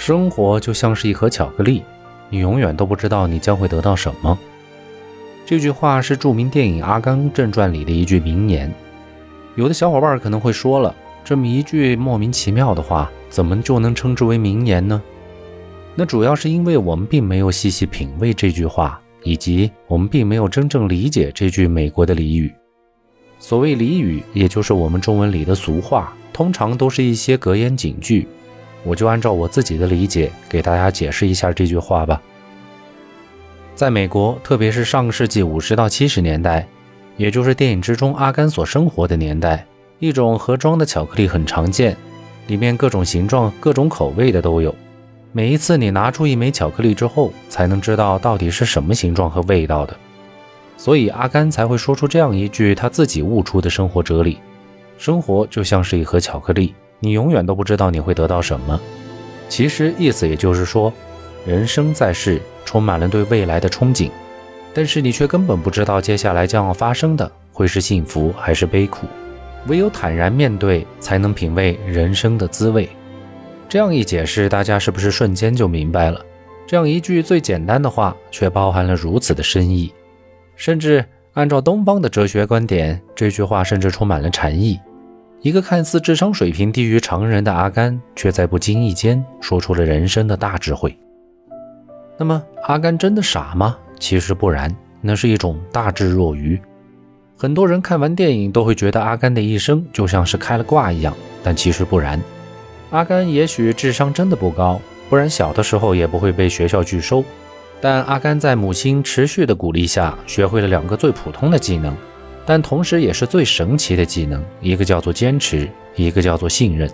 生活就像是一盒巧克力，你永远都不知道你将会得到什么。这句话是著名电影《阿甘正传》里的一句名言。有的小伙伴可能会说了，这么一句莫名其妙的话，怎么就能称之为名言呢？那主要是因为我们并没有细细品味这句话，以及我们并没有真正理解这句美国的俚语。所谓俚语，也就是我们中文里的俗话，通常都是一些格言警句。我就按照我自己的理解给大家解释一下这句话吧。在美国，特别是上个世纪五十到七十年代，也就是电影之中阿甘所生活的年代，一种盒装的巧克力很常见，里面各种形状、各种口味的都有。每一次你拿出一枚巧克力之后，才能知道到底是什么形状和味道的。所以阿甘才会说出这样一句他自己悟出的生活哲理：生活就像是一盒巧克力。你永远都不知道你会得到什么。其实意思也就是说，人生在世充满了对未来的憧憬，但是你却根本不知道接下来将要发生的会是幸福还是悲苦。唯有坦然面对，才能品味人生的滋味。这样一解释，大家是不是瞬间就明白了？这样一句最简单的话，却包含了如此的深意。甚至按照东方的哲学观点，这句话甚至充满了禅意。一个看似智商水平低于常人的阿甘，却在不经意间说出了人生的大智慧。那么，阿甘真的傻吗？其实不然，那是一种大智若愚。很多人看完电影都会觉得阿甘的一生就像是开了挂一样，但其实不然。阿甘也许智商真的不高，不然小的时候也不会被学校拒收。但阿甘在母亲持续的鼓励下，学会了两个最普通的技能。但同时也是最神奇的技能，一个叫做坚持，一个叫做信任。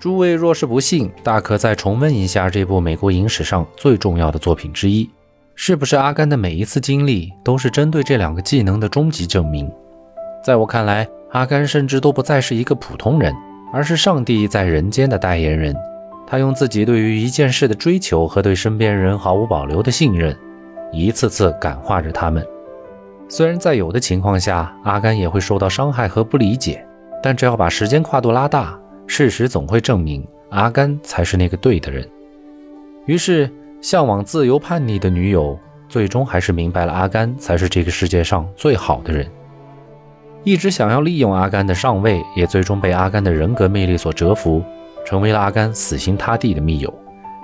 诸位若是不信，大可再重温一下这部美国影史上最重要的作品之一。是不是阿甘的每一次经历都是针对这两个技能的终极证明？在我看来，阿甘甚至都不再是一个普通人，而是上帝在人间的代言人。他用自己对于一件事的追求和对身边人毫无保留的信任，一次次感化着他们。虽然在有的情况下，阿甘也会受到伤害和不理解，但只要把时间跨度拉大，事实总会证明阿甘才是那个对的人。于是，向往自由叛逆的女友，最终还是明白了阿甘才是这个世界上最好的人。一直想要利用阿甘的上位，也最终被阿甘的人格魅力所折服，成为了阿甘死心塌地的密友。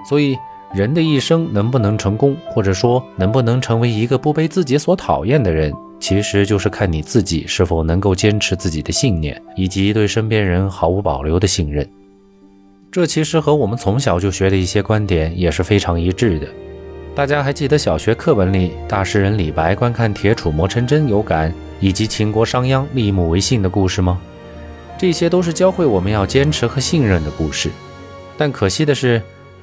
所以。人的一生能不能成功，或者说能不能成为一个不被自己所讨厌的人，其实就是看你自己是否能够坚持自己的信念，以及对身边人毫无保留的信任。这其实和我们从小就学的一些观点也是非常一致的。大家还记得小学课文里大诗人李白观看铁杵磨成针有感，以及秦国商鞅立木为信的故事吗？这些都是教会我们要坚持和信任的故事。但可惜的是。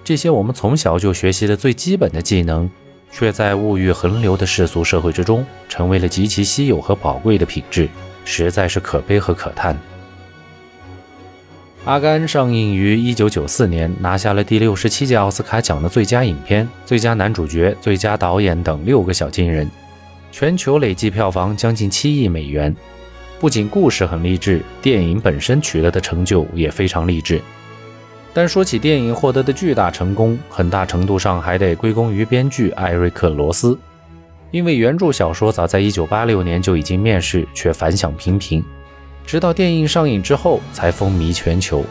这些我们从小就学习的最基本的技能，却在物欲横流的世俗社会之中，成为了极其稀有和宝贵的品质，实在是可悲和可叹。《阿甘》上映于1994年，拿下了第六十七届奥斯卡奖的最佳影片、最佳男主角、最佳导演等六个小金人，全球累计票房将近七亿美元。不仅故事很励志，电影本身取得的成就也非常励志。但说起电影获得的巨大成功，很大程度上还得归功于编剧艾瑞克·罗斯，因为原著小说早在1986年就已经面世，却反响平平，直到电影上映之后才风靡全球。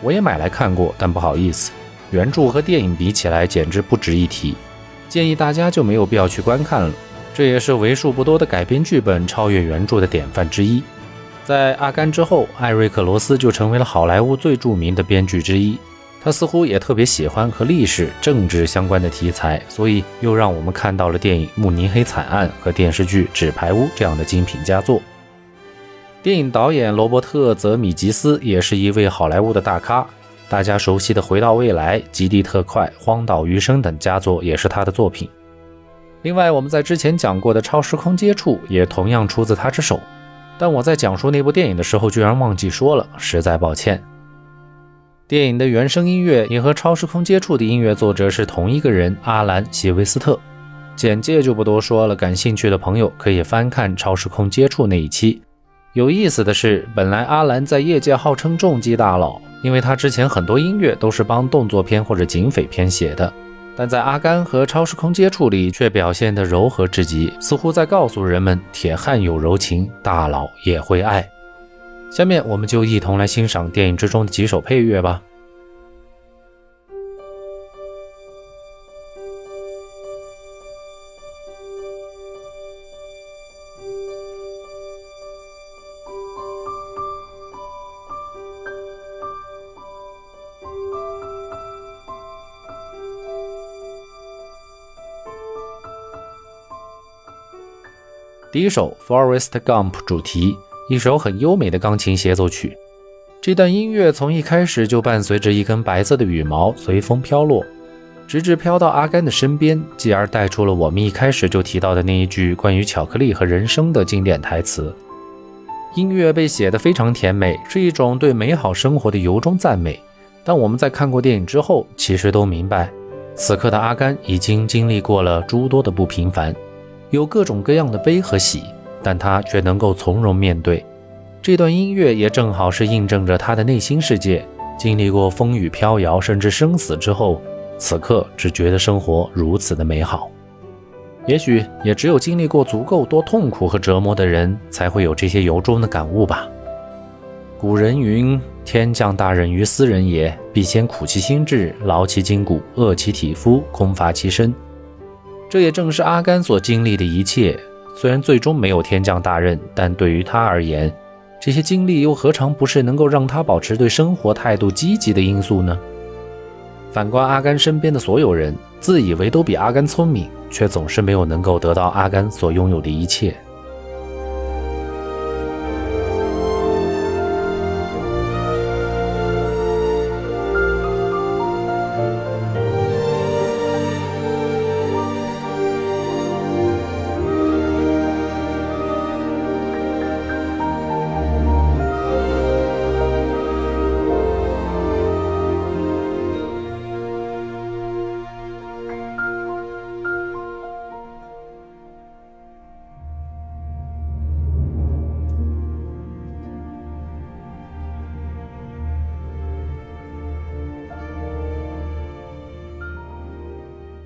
我也买来看过，但不好意思，原著和电影比起来简直不值一提，建议大家就没有必要去观看了。这也是为数不多的改编剧本超越原著的典范之一。在《阿甘》之后，艾瑞克·罗斯就成为了好莱坞最著名的编剧之一。他似乎也特别喜欢和历史、政治相关的题材，所以又让我们看到了电影《慕尼黑惨案》和电视剧《纸牌屋》这样的精品佳作。电影导演罗伯特·泽米吉斯也是一位好莱坞的大咖，大家熟悉的《回到未来》《极地特快》《荒岛余生》等佳作也是他的作品。另外，我们在之前讲过的《超时空接触》也同样出自他之手，但我在讲述那部电影的时候居然忘记说了，实在抱歉。电影的原声音乐也和《超时空接触》的音乐作者是同一个人，阿兰·席维斯特。简介就不多说了，感兴趣的朋友可以翻看《超时空接触》那一期。有意思的是，本来阿兰在业界号称重击大佬，因为他之前很多音乐都是帮动作片或者警匪片写的，但在阿甘和超时空接触里却表现得柔和至极，似乎在告诉人们：铁汉有柔情，大佬也会爱。下面我们就一同来欣赏电影之中的几首配乐吧。第一首《Forest Gump》主题，一首很优美的钢琴协奏曲。这段音乐从一开始就伴随着一根白色的羽毛随风飘落，直至飘到阿甘的身边，继而带出了我们一开始就提到的那一句关于巧克力和人生的经典台词。音乐被写得非常甜美，是一种对美好生活的由衷赞美。但我们在看过电影之后，其实都明白，此刻的阿甘已经经历过了诸多的不平凡。有各种各样的悲和喜，但他却能够从容面对。这段音乐也正好是印证着他的内心世界。经历过风雨飘摇，甚至生死之后，此刻只觉得生活如此的美好。也许也只有经历过足够多痛苦和折磨的人，才会有这些由衷的感悟吧。古人云：“天降大任于斯人也，必先苦其心志，劳其筋骨，饿其体肤，空乏其身。”这也正是阿甘所经历的一切，虽然最终没有天降大任，但对于他而言，这些经历又何尝不是能够让他保持对生活态度积极的因素呢？反观阿甘身边的所有人，自以为都比阿甘聪明，却总是没有能够得到阿甘所拥有的一切。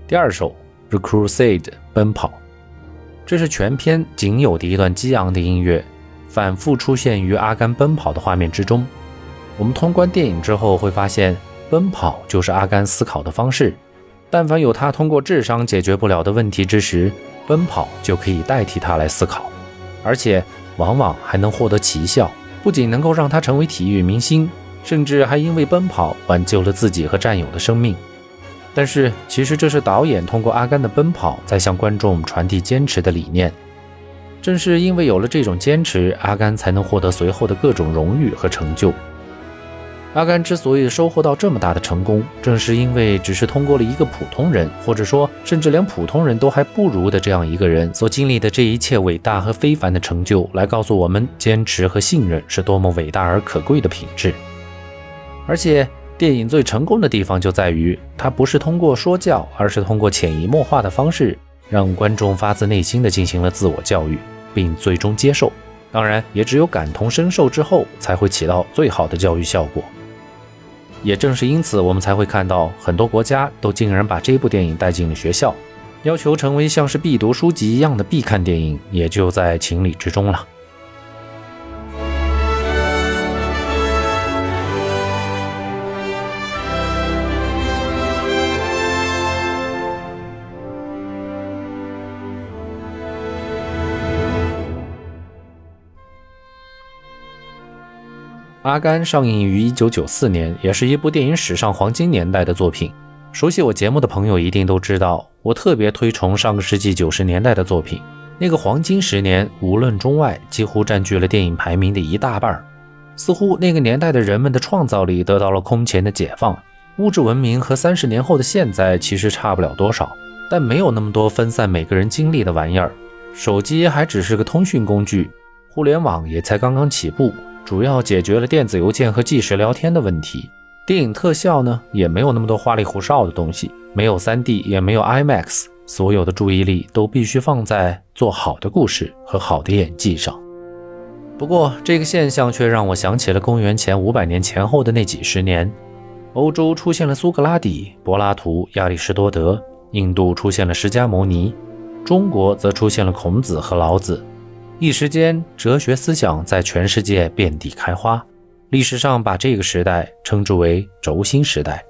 第二首《The Crusade》奔跑，这是全片仅有的一段激昂的音乐，反复出现于阿甘奔跑的画面之中。我们通关电影之后会发现，奔跑就是阿甘思考的方式。但凡有他通过智商解决不了的问题之时，奔跑就可以代替他来思考，而且往往还能获得奇效，不仅能够让他成为体育明星，甚至还因为奔跑挽救了自己和战友的生命。但是，其实这是导演通过阿甘的奔跑，在向观众传递坚持的理念。正是因为有了这种坚持，阿甘才能获得随后的各种荣誉和成就。阿甘之所以收获到这么大的成功，正是因为只是通过了一个普通人，或者说甚至连普通人都还不如的这样一个人所经历的这一切伟大和非凡的成就，来告诉我们，坚持和信任是多么伟大而可贵的品质。而且。电影最成功的地方就在于，它不是通过说教，而是通过潜移默化的方式，让观众发自内心的进行了自我教育，并最终接受。当然，也只有感同身受之后，才会起到最好的教育效果。也正是因此，我们才会看到很多国家都竟然把这部电影带进了学校，要求成为像是必读书籍一样的必看电影，也就在情理之中了。《阿甘》上映于1994年，也是一部电影史上黄金年代的作品。熟悉我节目的朋友一定都知道，我特别推崇上个世纪九十年代的作品。那个黄金十年，无论中外，几乎占据了电影排名的一大半儿。似乎那个年代的人们的创造力得到了空前的解放，物质文明和三十年后的现在其实差不了多少，但没有那么多分散每个人精力的玩意儿。手机还只是个通讯工具，互联网也才刚刚起步。主要解决了电子邮件和即时聊天的问题。电影特效呢，也没有那么多花里胡哨的东西，没有 3D，也没有 IMAX，所有的注意力都必须放在做好的故事和好的演技上。不过，这个现象却让我想起了公元前五百年前后的那几十年，欧洲出现了苏格拉底、柏拉图、亚里士多德，印度出现了释迦牟尼，中国则出现了孔子和老子。一时间，哲学思想在全世界遍地开花。历史上把这个时代称之为轴心时代。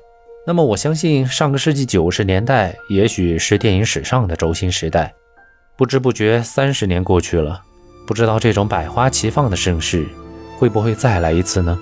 那么，我相信上个世纪九十年代也许是电影史上的轴心时代。不知不觉，三十年过去了，不知道这种百花齐放的盛世会不会再来一次呢？